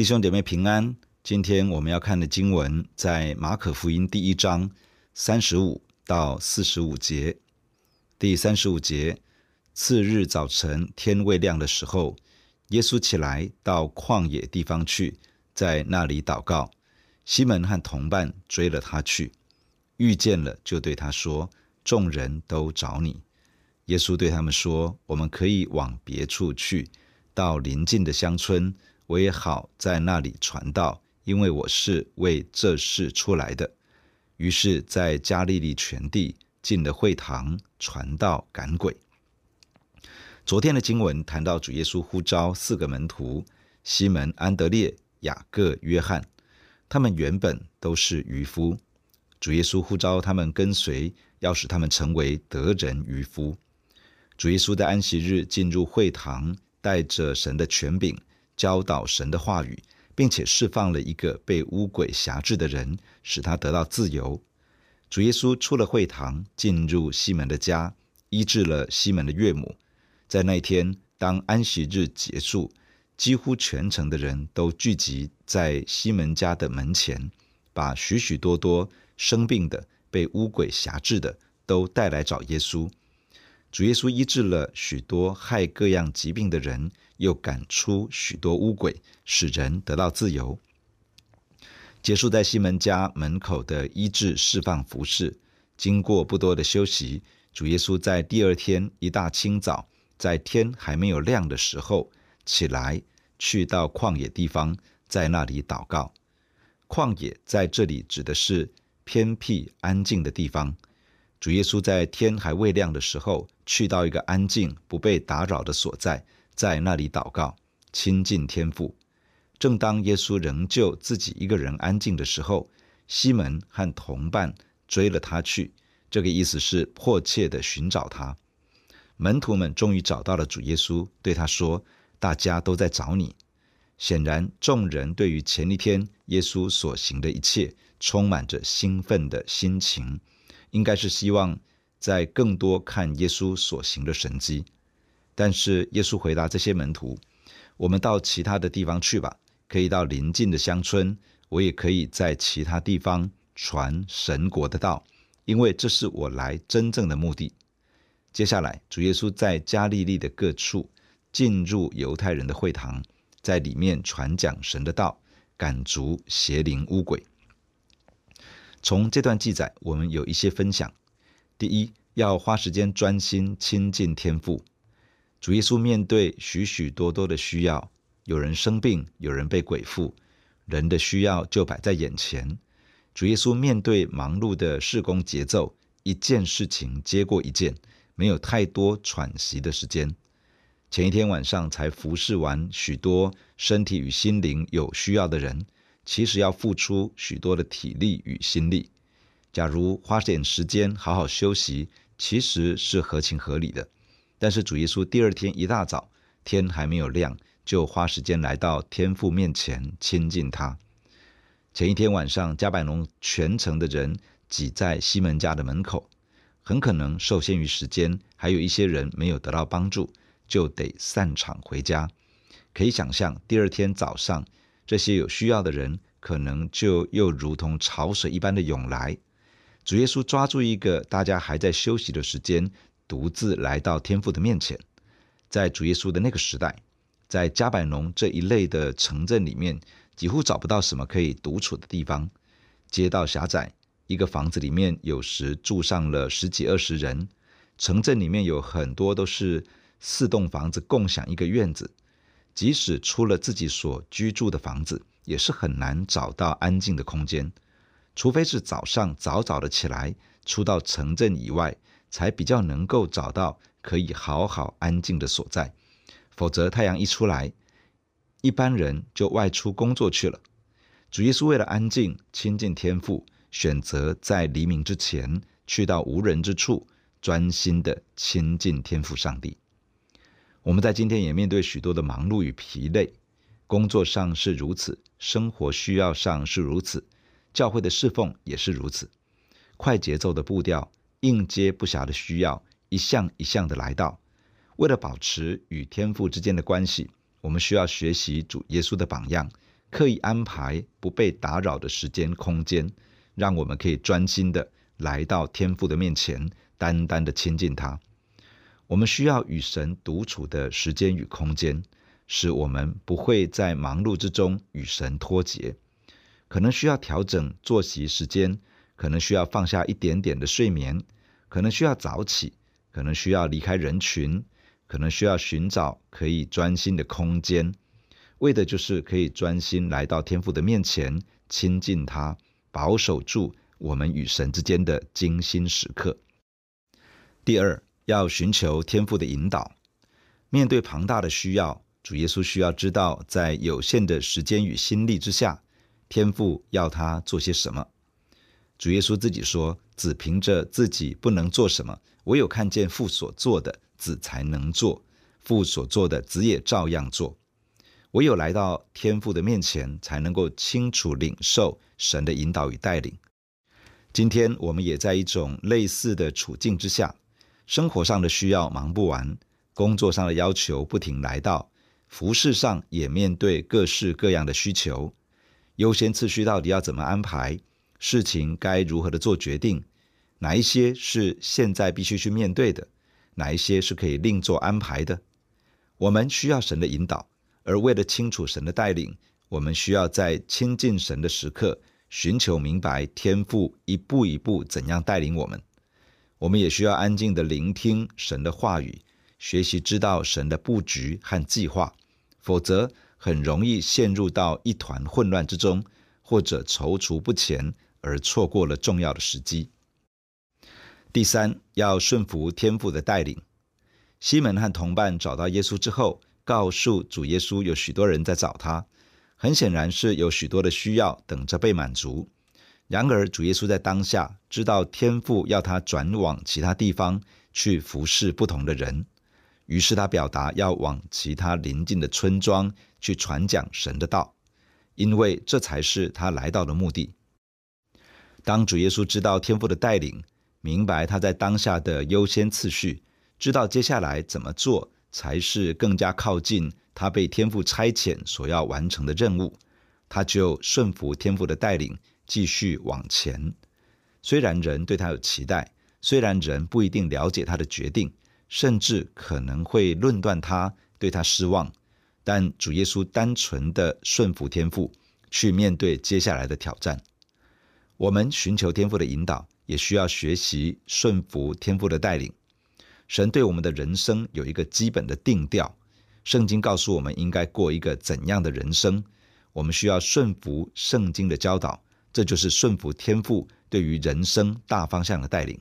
弟兄姐妹平安，今天我们要看的经文在马可福音第一章三十五到四十五节。第三十五节，次日早晨天未亮的时候，耶稣起来到旷野地方去，在那里祷告。西门和同伴追了他去，遇见了就对他说：“众人都找你。”耶稣对他们说：“我们可以往别处去，到邻近的乡村。”我也好在那里传道，因为我是为这事出来的。于是，在加利利全地进了会堂，传道赶鬼。昨天的经文谈到主耶稣呼召四个门徒：西门、安德烈、雅各、约翰。他们原本都是渔夫，主耶稣呼召他们跟随，要使他们成为得人渔夫。主耶稣在安息日进入会堂，带着神的权柄。教导神的话语，并且释放了一个被污鬼辖制的人，使他得到自由。主耶稣出了会堂，进入西门的家，医治了西门的岳母。在那一天，当安息日结束，几乎全城的人都聚集在西门家的门前，把许许多多生病的、被污鬼辖制的，都带来找耶稣。主耶稣医治了许多害各样疾病的人，又赶出许多污鬼，使人得到自由。结束在西门家门口的医治释放服事，经过不多的休息，主耶稣在第二天一大清早，在天还没有亮的时候起来，去到旷野地方，在那里祷告。旷野在这里指的是偏僻安静的地方。主耶稣在天还未亮的时候，去到一个安静、不被打扰的所在，在那里祷告，亲近天父。正当耶稣仍旧自己一个人安静的时候，西门和同伴追了他去。这个意思是迫切地寻找他。门徒们终于找到了主耶稣，对他说：“大家都在找你。”显然，众人对于前一天耶稣所行的一切，充满着兴奋的心情。应该是希望在更多看耶稣所行的神迹，但是耶稣回答这些门徒：“我们到其他的地方去吧，可以到邻近的乡村，我也可以在其他地方传神国的道，因为这是我来真正的目的。”接下来，主耶稣在加利利的各处进入犹太人的会堂，在里面传讲神的道，赶逐邪灵污鬼。从这段记载，我们有一些分享。第一，要花时间专心亲近天父。主耶稣面对许许多多的需要，有人生病，有人被鬼附，人的需要就摆在眼前。主耶稣面对忙碌的事工节奏，一件事情接过一件，没有太多喘息的时间。前一天晚上才服侍完许多身体与心灵有需要的人。其实要付出许多的体力与心力。假如花点时间好好休息，其实是合情合理的。但是主耶稣第二天一大早，天还没有亮，就花时间来到天父面前亲近他。前一天晚上，加百农全城的人挤在西门家的门口，很可能受限于时间，还有一些人没有得到帮助，就得散场回家。可以想象，第二天早上。这些有需要的人，可能就又如同潮水一般的涌来。主耶稣抓住一个大家还在休息的时间，独自来到天父的面前。在主耶稣的那个时代，在加百农这一类的城镇里面，几乎找不到什么可以独处的地方。街道狭窄，一个房子里面有时住上了十几二十人。城镇里面有很多都是四栋房子共享一个院子。即使出了自己所居住的房子，也是很难找到安静的空间，除非是早上早早的起来，出到城镇以外，才比较能够找到可以好好安静的所在。否则太阳一出来，一般人就外出工作去了。主耶稣为了安静亲近天父，选择在黎明之前去到无人之处，专心的亲近天父上帝。我们在今天也面对许多的忙碌与疲累，工作上是如此，生活需要上是如此，教会的侍奉也是如此。快节奏的步调，应接不暇的需要，一项一项的来到。为了保持与天父之间的关系，我们需要学习主耶稣的榜样，刻意安排不被打扰的时间空间，让我们可以专心的来到天父的面前，单单的亲近他。我们需要与神独处的时间与空间，使我们不会在忙碌之中与神脱节。可能需要调整作息时间，可能需要放下一点点的睡眠，可能需要早起，可能需要离开人群，可能需要寻找可以专心的空间，为的就是可以专心来到天父的面前，亲近他，保守住我们与神之间的精心时刻。第二，要寻求天父的引导。面对庞大的需要，主耶稣需要知道，在有限的时间与心力之下，天父要他做些什么？主耶稣自己说：“子凭着自己不能做什么，唯有看见父所做的，子才能做。父所做的，子也照样做。唯有来到天父的面前，才能够清楚领受神的引导与带领。”今天我们也在一种类似的处境之下，生活上的需要忙不完，工作上的要求不停来到，服事上也面对各式各样的需求。优先次序到底要怎么安排？事情该如何的做决定？哪一些是现在必须去面对的？哪一些是可以另做安排的？我们需要神的引导，而为了清楚神的带领，我们需要在亲近神的时刻，寻求明白天父一步一步怎样带领我们。我们也需要安静的聆听神的话语，学习知道神的布局和计划，否则，很容易陷入到一团混乱之中，或者踌躇不前，而错过了重要的时机。第三，要顺服天父的带领。西门和同伴找到耶稣之后，告诉主耶稣有许多人在找他，很显然是有许多的需要等着被满足。然而，主耶稣在当下知道天父要他转往其他地方去服侍不同的人。于是他表达要往其他邻近的村庄去传讲神的道，因为这才是他来到的目的。当主耶稣知道天父的带领，明白他在当下的优先次序，知道接下来怎么做才是更加靠近他被天父差遣所要完成的任务，他就顺服天父的带领，继续往前。虽然人对他有期待，虽然人不一定了解他的决定。甚至可能会论断他，对他失望，但主耶稣单纯的顺服天父，去面对接下来的挑战。我们寻求天父的引导，也需要学习顺服天父的带领。神对我们的人生有一个基本的定调，圣经告诉我们应该过一个怎样的人生，我们需要顺服圣经的教导，这就是顺服天父对于人生大方向的带领。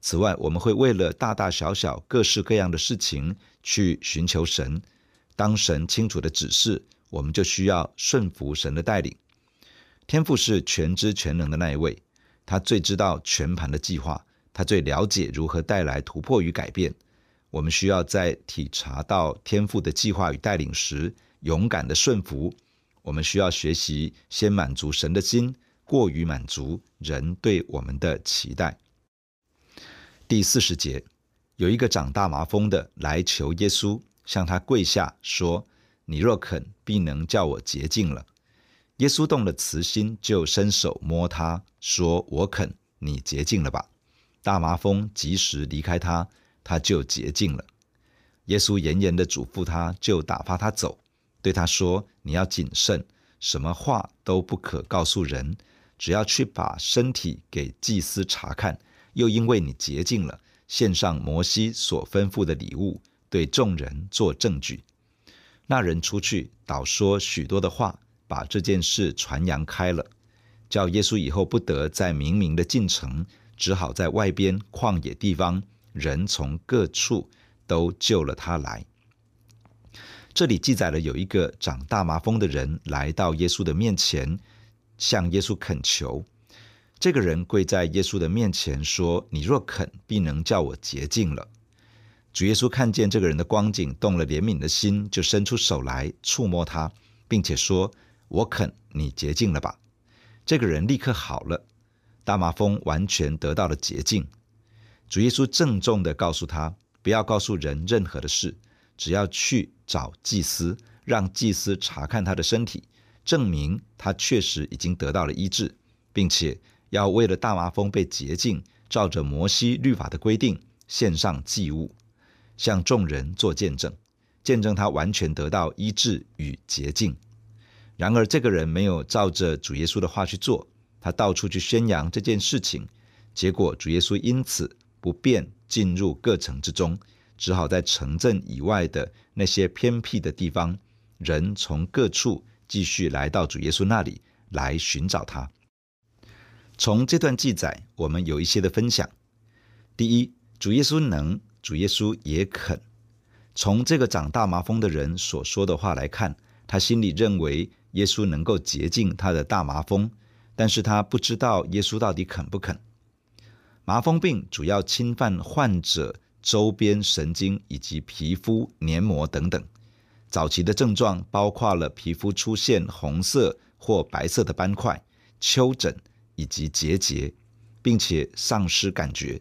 此外，我们会为了大大小小、各式各样的事情去寻求神。当神清楚的指示，我们就需要顺服神的带领。天父是全知全能的那一位，他最知道全盘的计划，他最了解如何带来突破与改变。我们需要在体察到天父的计划与带领时，勇敢的顺服。我们需要学习先满足神的心，过于满足人对我们的期待。第四十节，有一个长大麻风的来求耶稣，向他跪下说：“你若肯，必能叫我洁净了。”耶稣动了慈心，就伸手摸他，说：“我肯，你洁净了吧。”大麻风及时离开他，他就洁净了。耶稣严严的嘱咐他，就打发他走，对他说：“你要谨慎，什么话都不可告诉人，只要去把身体给祭司查看。”又因为你洁净了，献上摩西所吩咐的礼物，对众人做证据。那人出去，倒说许多的话，把这件事传扬开了，叫耶稣以后不得再明明的进城，只好在外边旷野地方，人从各处都救了他来。这里记载了有一个长大麻风的人来到耶稣的面前，向耶稣恳求。这个人跪在耶稣的面前说：“你若肯，必能叫我洁净了。”主耶稣看见这个人的光景，动了怜悯的心，就伸出手来触摸他，并且说：“我肯，你洁净了吧。”这个人立刻好了，大麻风完全得到了洁净。主耶稣郑重地告诉他：“不要告诉人任何的事，只要去找祭司，让祭司查看他的身体。证明他确实已经得到了医治，并且要为了大麻风被洁净，照着摩西律法的规定献上祭物，向众人做见证，见证他完全得到医治与洁净。然而，这个人没有照着主耶稣的话去做，他到处去宣扬这件事情，结果主耶稣因此不便进入各城之中，只好在城镇以外的那些偏僻的地方，人从各处继续来到主耶稣那里来寻找他。从这段记载，我们有一些的分享。第一，主耶稣能，主耶稣也肯。从这个长大麻风的人所说的话来看，他心里认为。耶稣能够洁净他的大麻风，但是他不知道耶稣到底肯不肯。麻风病主要侵犯患者周边神经以及皮肤黏膜等等。早期的症状包括了皮肤出现红色或白色的斑块、丘疹以及结节，并且丧失感觉。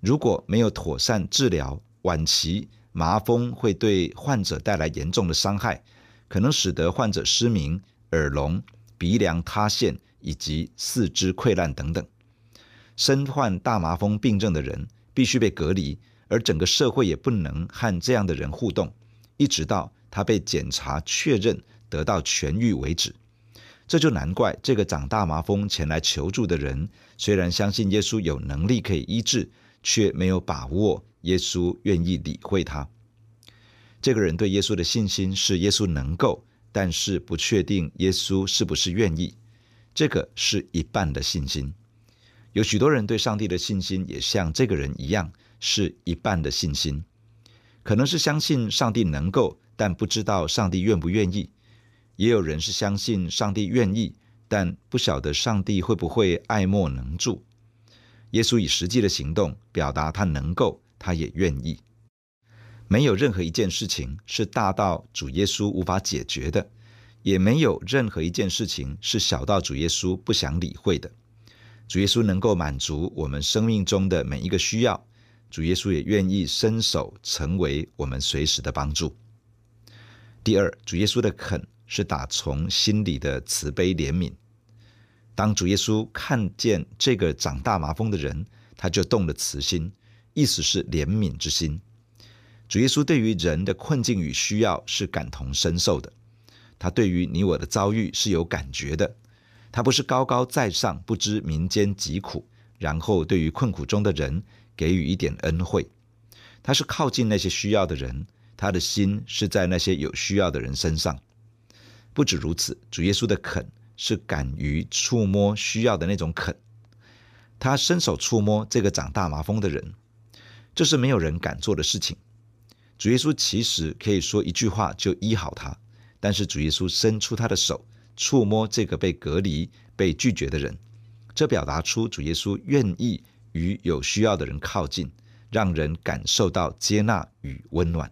如果没有妥善治疗，晚期麻风会对患者带来严重的伤害。可能使得患者失明、耳聋、鼻梁塌陷以及四肢溃烂等等。身患大麻风病症的人必须被隔离，而整个社会也不能和这样的人互动，一直到他被检查确认得到痊愈为止。这就难怪这个长大麻风前来求助的人，虽然相信耶稣有能力可以医治，却没有把握耶稣愿意理会他。这个人对耶稣的信心是耶稣能够，但是不确定耶稣是不是愿意。这个是一半的信心。有许多人对上帝的信心也像这个人一样，是一半的信心。可能是相信上帝能够，但不知道上帝愿不愿意。也有人是相信上帝愿意，但不晓得上帝会不会爱莫能助。耶稣以实际的行动表达他能够，他也愿意。没有任何一件事情是大到主耶稣无法解决的，也没有任何一件事情是小到主耶稣不想理会的。主耶稣能够满足我们生命中的每一个需要，主耶稣也愿意伸手成为我们随时的帮助。第二，主耶稣的肯是打从心里的慈悲怜悯。当主耶稣看见这个长大麻风的人，他就动了慈心，意思是怜悯之心。主耶稣对于人的困境与需要是感同身受的，他对于你我的遭遇是有感觉的。他不是高高在上，不知民间疾苦，然后对于困苦中的人给予一点恩惠。他是靠近那些需要的人，他的心是在那些有需要的人身上。不止如此，主耶稣的肯是敢于触摸需要的那种肯。他伸手触摸这个长大麻风的人，这是没有人敢做的事情。主耶稣其实可以说一句话就医好他，但是主耶稣伸出他的手，触摸这个被隔离、被拒绝的人，这表达出主耶稣愿意与有需要的人靠近，让人感受到接纳与温暖。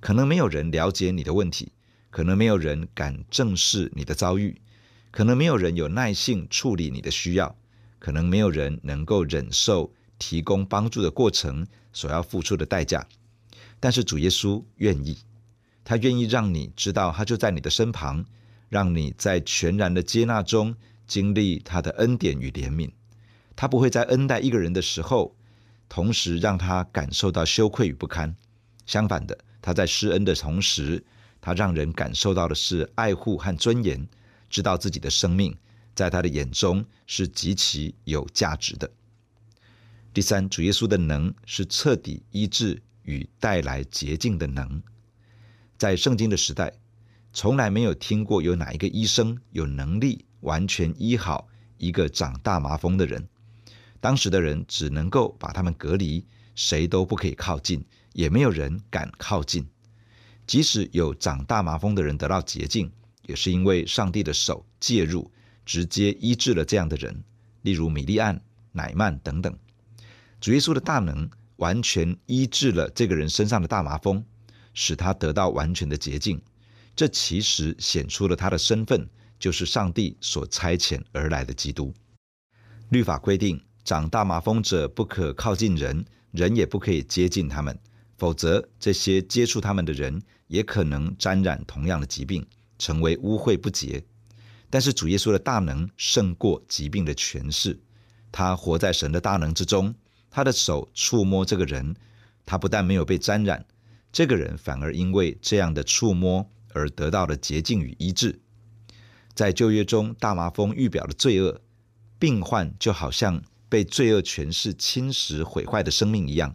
可能没有人了解你的问题，可能没有人敢正视你的遭遇，可能没有人有耐性处理你的需要，可能没有人能够忍受提供帮助的过程所要付出的代价。但是主耶稣愿意，他愿意让你知道，他就在你的身旁，让你在全然的接纳中经历他的恩典与怜悯。他不会在恩待一个人的时候，同时让他感受到羞愧与不堪。相反的，他在施恩的同时，他让人感受到的是爱护和尊严，知道自己的生命在他的眼中是极其有价值的。第三，主耶稣的能是彻底医治。与带来洁净的能，在圣经的时代，从来没有听过有哪一个医生有能力完全医好一个长大麻风的人。当时的人只能够把他们隔离，谁都不可以靠近，也没有人敢靠近。即使有长大麻风的人得到洁净，也是因为上帝的手介入，直接医治了这样的人，例如米利暗、乃曼等等。主耶稣的大能。完全医治了这个人身上的大麻风，使他得到完全的洁净。这其实显出了他的身份，就是上帝所差遣而来的基督。律法规定，长大麻风者不可靠近人，人也不可以接近他们，否则这些接触他们的人也可能沾染同样的疾病，成为污秽不洁，但是主耶稣的大能胜过疾病的权势，他活在神的大能之中，他的手触摸这个人，他不但没有被沾染，这个人反而因为这样的触摸而得到了洁净与医治。在旧约中，大麻风预表的罪恶，病患就好像被罪恶权势侵蚀毁坏的生命一样。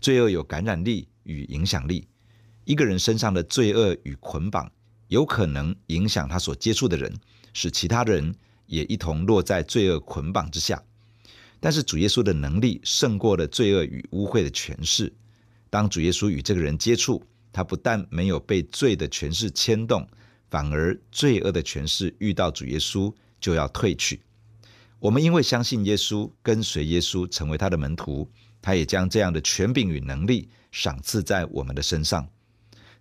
罪恶有感染力与影响力，一个人身上的罪恶与捆绑，有可能影响他所接触的人，使其他人也一同落在罪恶捆绑之下。但是主耶稣的能力胜过了罪恶与污秽的权势。当主耶稣与这个人接触，他不但没有被罪的权势牵动。反而罪恶的权势遇到主耶稣就要退去。我们因为相信耶稣，跟随耶稣，成为他的门徒，他也将这样的权柄与能力赏赐在我们的身上。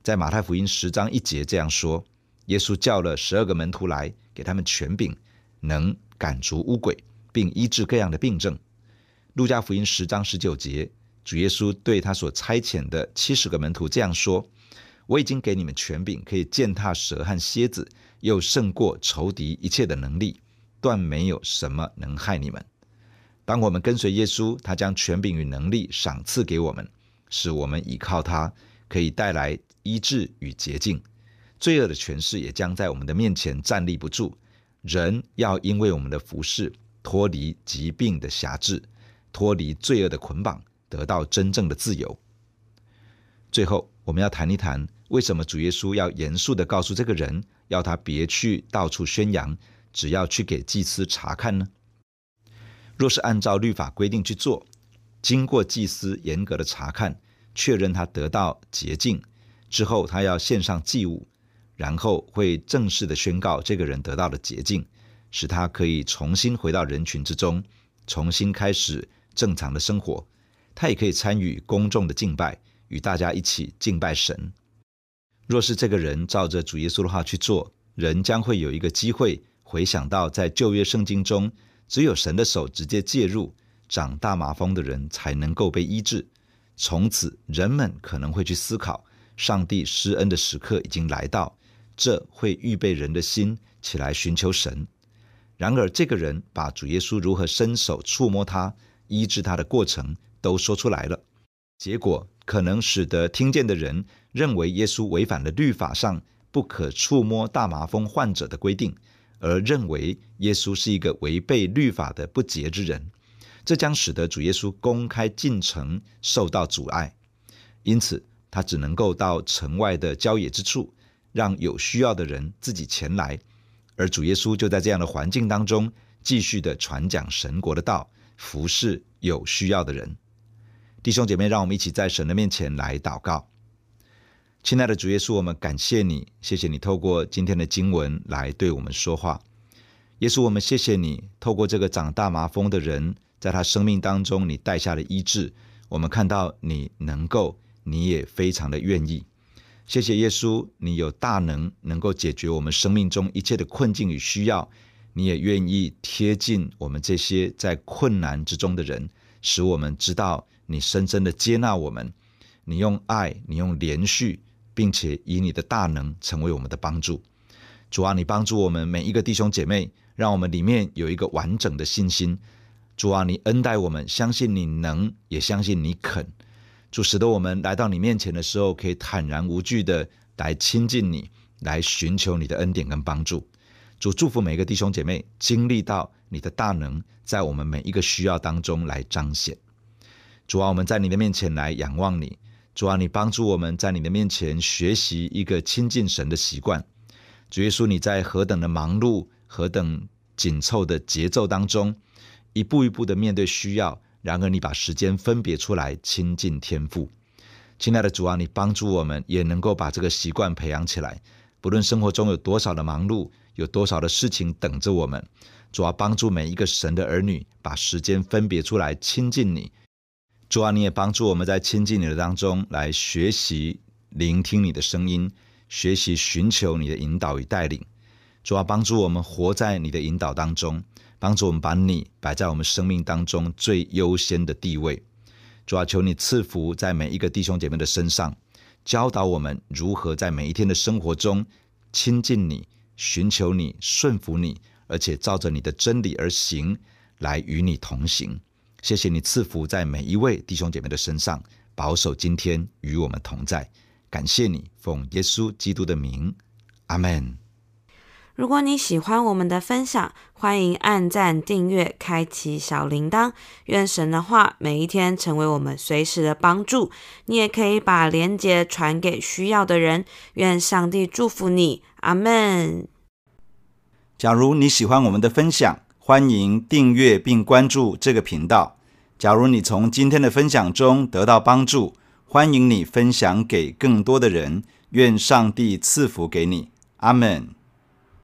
在马太福音十章一节这样说：耶稣叫了十二个门徒来，给他们权柄，能赶逐污鬼，并医治各样的病症。路加福音十章十九节，主耶稣对他所差遣的七十个门徒这样说。我已经给你们权柄，可以践踏蛇和蝎子，又胜过仇敌一切的能力，断没有什么能害你们。当我们跟随耶稣，他将权柄与能力赏赐给我们，使我们倚靠他，可以带来医治与洁净。罪恶的权势也将在我们的面前站立不住。人要因为我们的服事，脱离疾病的辖制，脱离罪恶的捆绑，得到真正的自由。最后，我们要谈一谈。为什么主耶稣要严肃地告诉这个人，要他别去到处宣扬，只要去给祭司查看呢？若是按照律法规定去做，经过祭司严格的查看，确认他得到洁净之后，他要献上祭物，然后会正式的宣告这个人得到了洁净，使他可以重新回到人群之中，重新开始正常的生活。他也可以参与公众的敬拜，与大家一起敬拜神。若是这个人照着主耶稣的话去做，人将会有一个机会回想到，在旧约圣经中，只有神的手直接介入，长大麻风的人才能够被医治。从此，人们可能会去思考，上帝施恩的时刻已经来到，这会预备人的心起来寻求神。然而，这个人把主耶稣如何伸手触摸他、医治他的过程都说出来了，结果可能使得听见的人。认为耶稣违反了律法上不可触摸大麻风患者的规定，而认为耶稣是一个违背律法的不洁之人，这将使得主耶稣公开进城受到阻碍。因此，他只能够到城外的郊野之处，让有需要的人自己前来。而主耶稣就在这样的环境当中，继续的传讲神国的道，服侍有需要的人。弟兄姐妹，让我们一起在神的面前来祷告。亲爱的主耶稣，我们感谢你，谢谢你透过今天的经文来对我们说话。耶稣，我们谢谢你透过这个长大麻风的人，在他生命当中，你带下了医治。我们看到你能够，你也非常的愿意。谢谢耶稣，你有大能，能够解决我们生命中一切的困境与需要。你也愿意贴近我们这些在困难之中的人，使我们知道你深深的接纳我们。你用爱，你用连续。并且以你的大能成为我们的帮助，主啊，你帮助我们每一个弟兄姐妹，让我们里面有一个完整的信心。主啊，你恩待我们，相信你能，也相信你肯。主使得我们来到你面前的时候，可以坦然无惧的来亲近你，来寻求你的恩典跟帮助。主祝福每一个弟兄姐妹，经历到你的大能在我们每一个需要当中来彰显。主啊，我们在你的面前来仰望你。主啊，你帮助我们在你的面前学习一个亲近神的习惯。主耶稣，你在何等的忙碌、何等紧凑的节奏当中，一步一步的面对需要，然而你把时间分别出来亲近天父。亲爱的主啊，你帮助我们也能够把这个习惯培养起来。不论生活中有多少的忙碌，有多少的事情等着我们，主啊，帮助每一个神的儿女把时间分别出来亲近你。主啊，你也帮助我们在亲近你的当中来学习聆听你的声音，学习寻求你的引导与带领。主啊，帮助我们活在你的引导当中，帮助我们把你摆在我们生命当中最优先的地位。主啊，求你赐福在每一个弟兄姐妹的身上，教导我们如何在每一天的生活中亲近你、寻求你、顺服你，而且照着你的真理而行，来与你同行。谢谢你赐福在每一位弟兄姐妹的身上，保守今天与我们同在。感谢你，奉耶稣基督的名，阿门。如果你喜欢我们的分享，欢迎按赞、订阅、开启小铃铛。愿神的话每一天成为我们随时的帮助。你也可以把连结传给需要的人。愿上帝祝福你，阿门。假如你喜欢我们的分享，欢迎订阅并关注这个频道。假如你从今天的分享中得到帮助，欢迎你分享给更多的人。愿上帝赐福给你，阿门。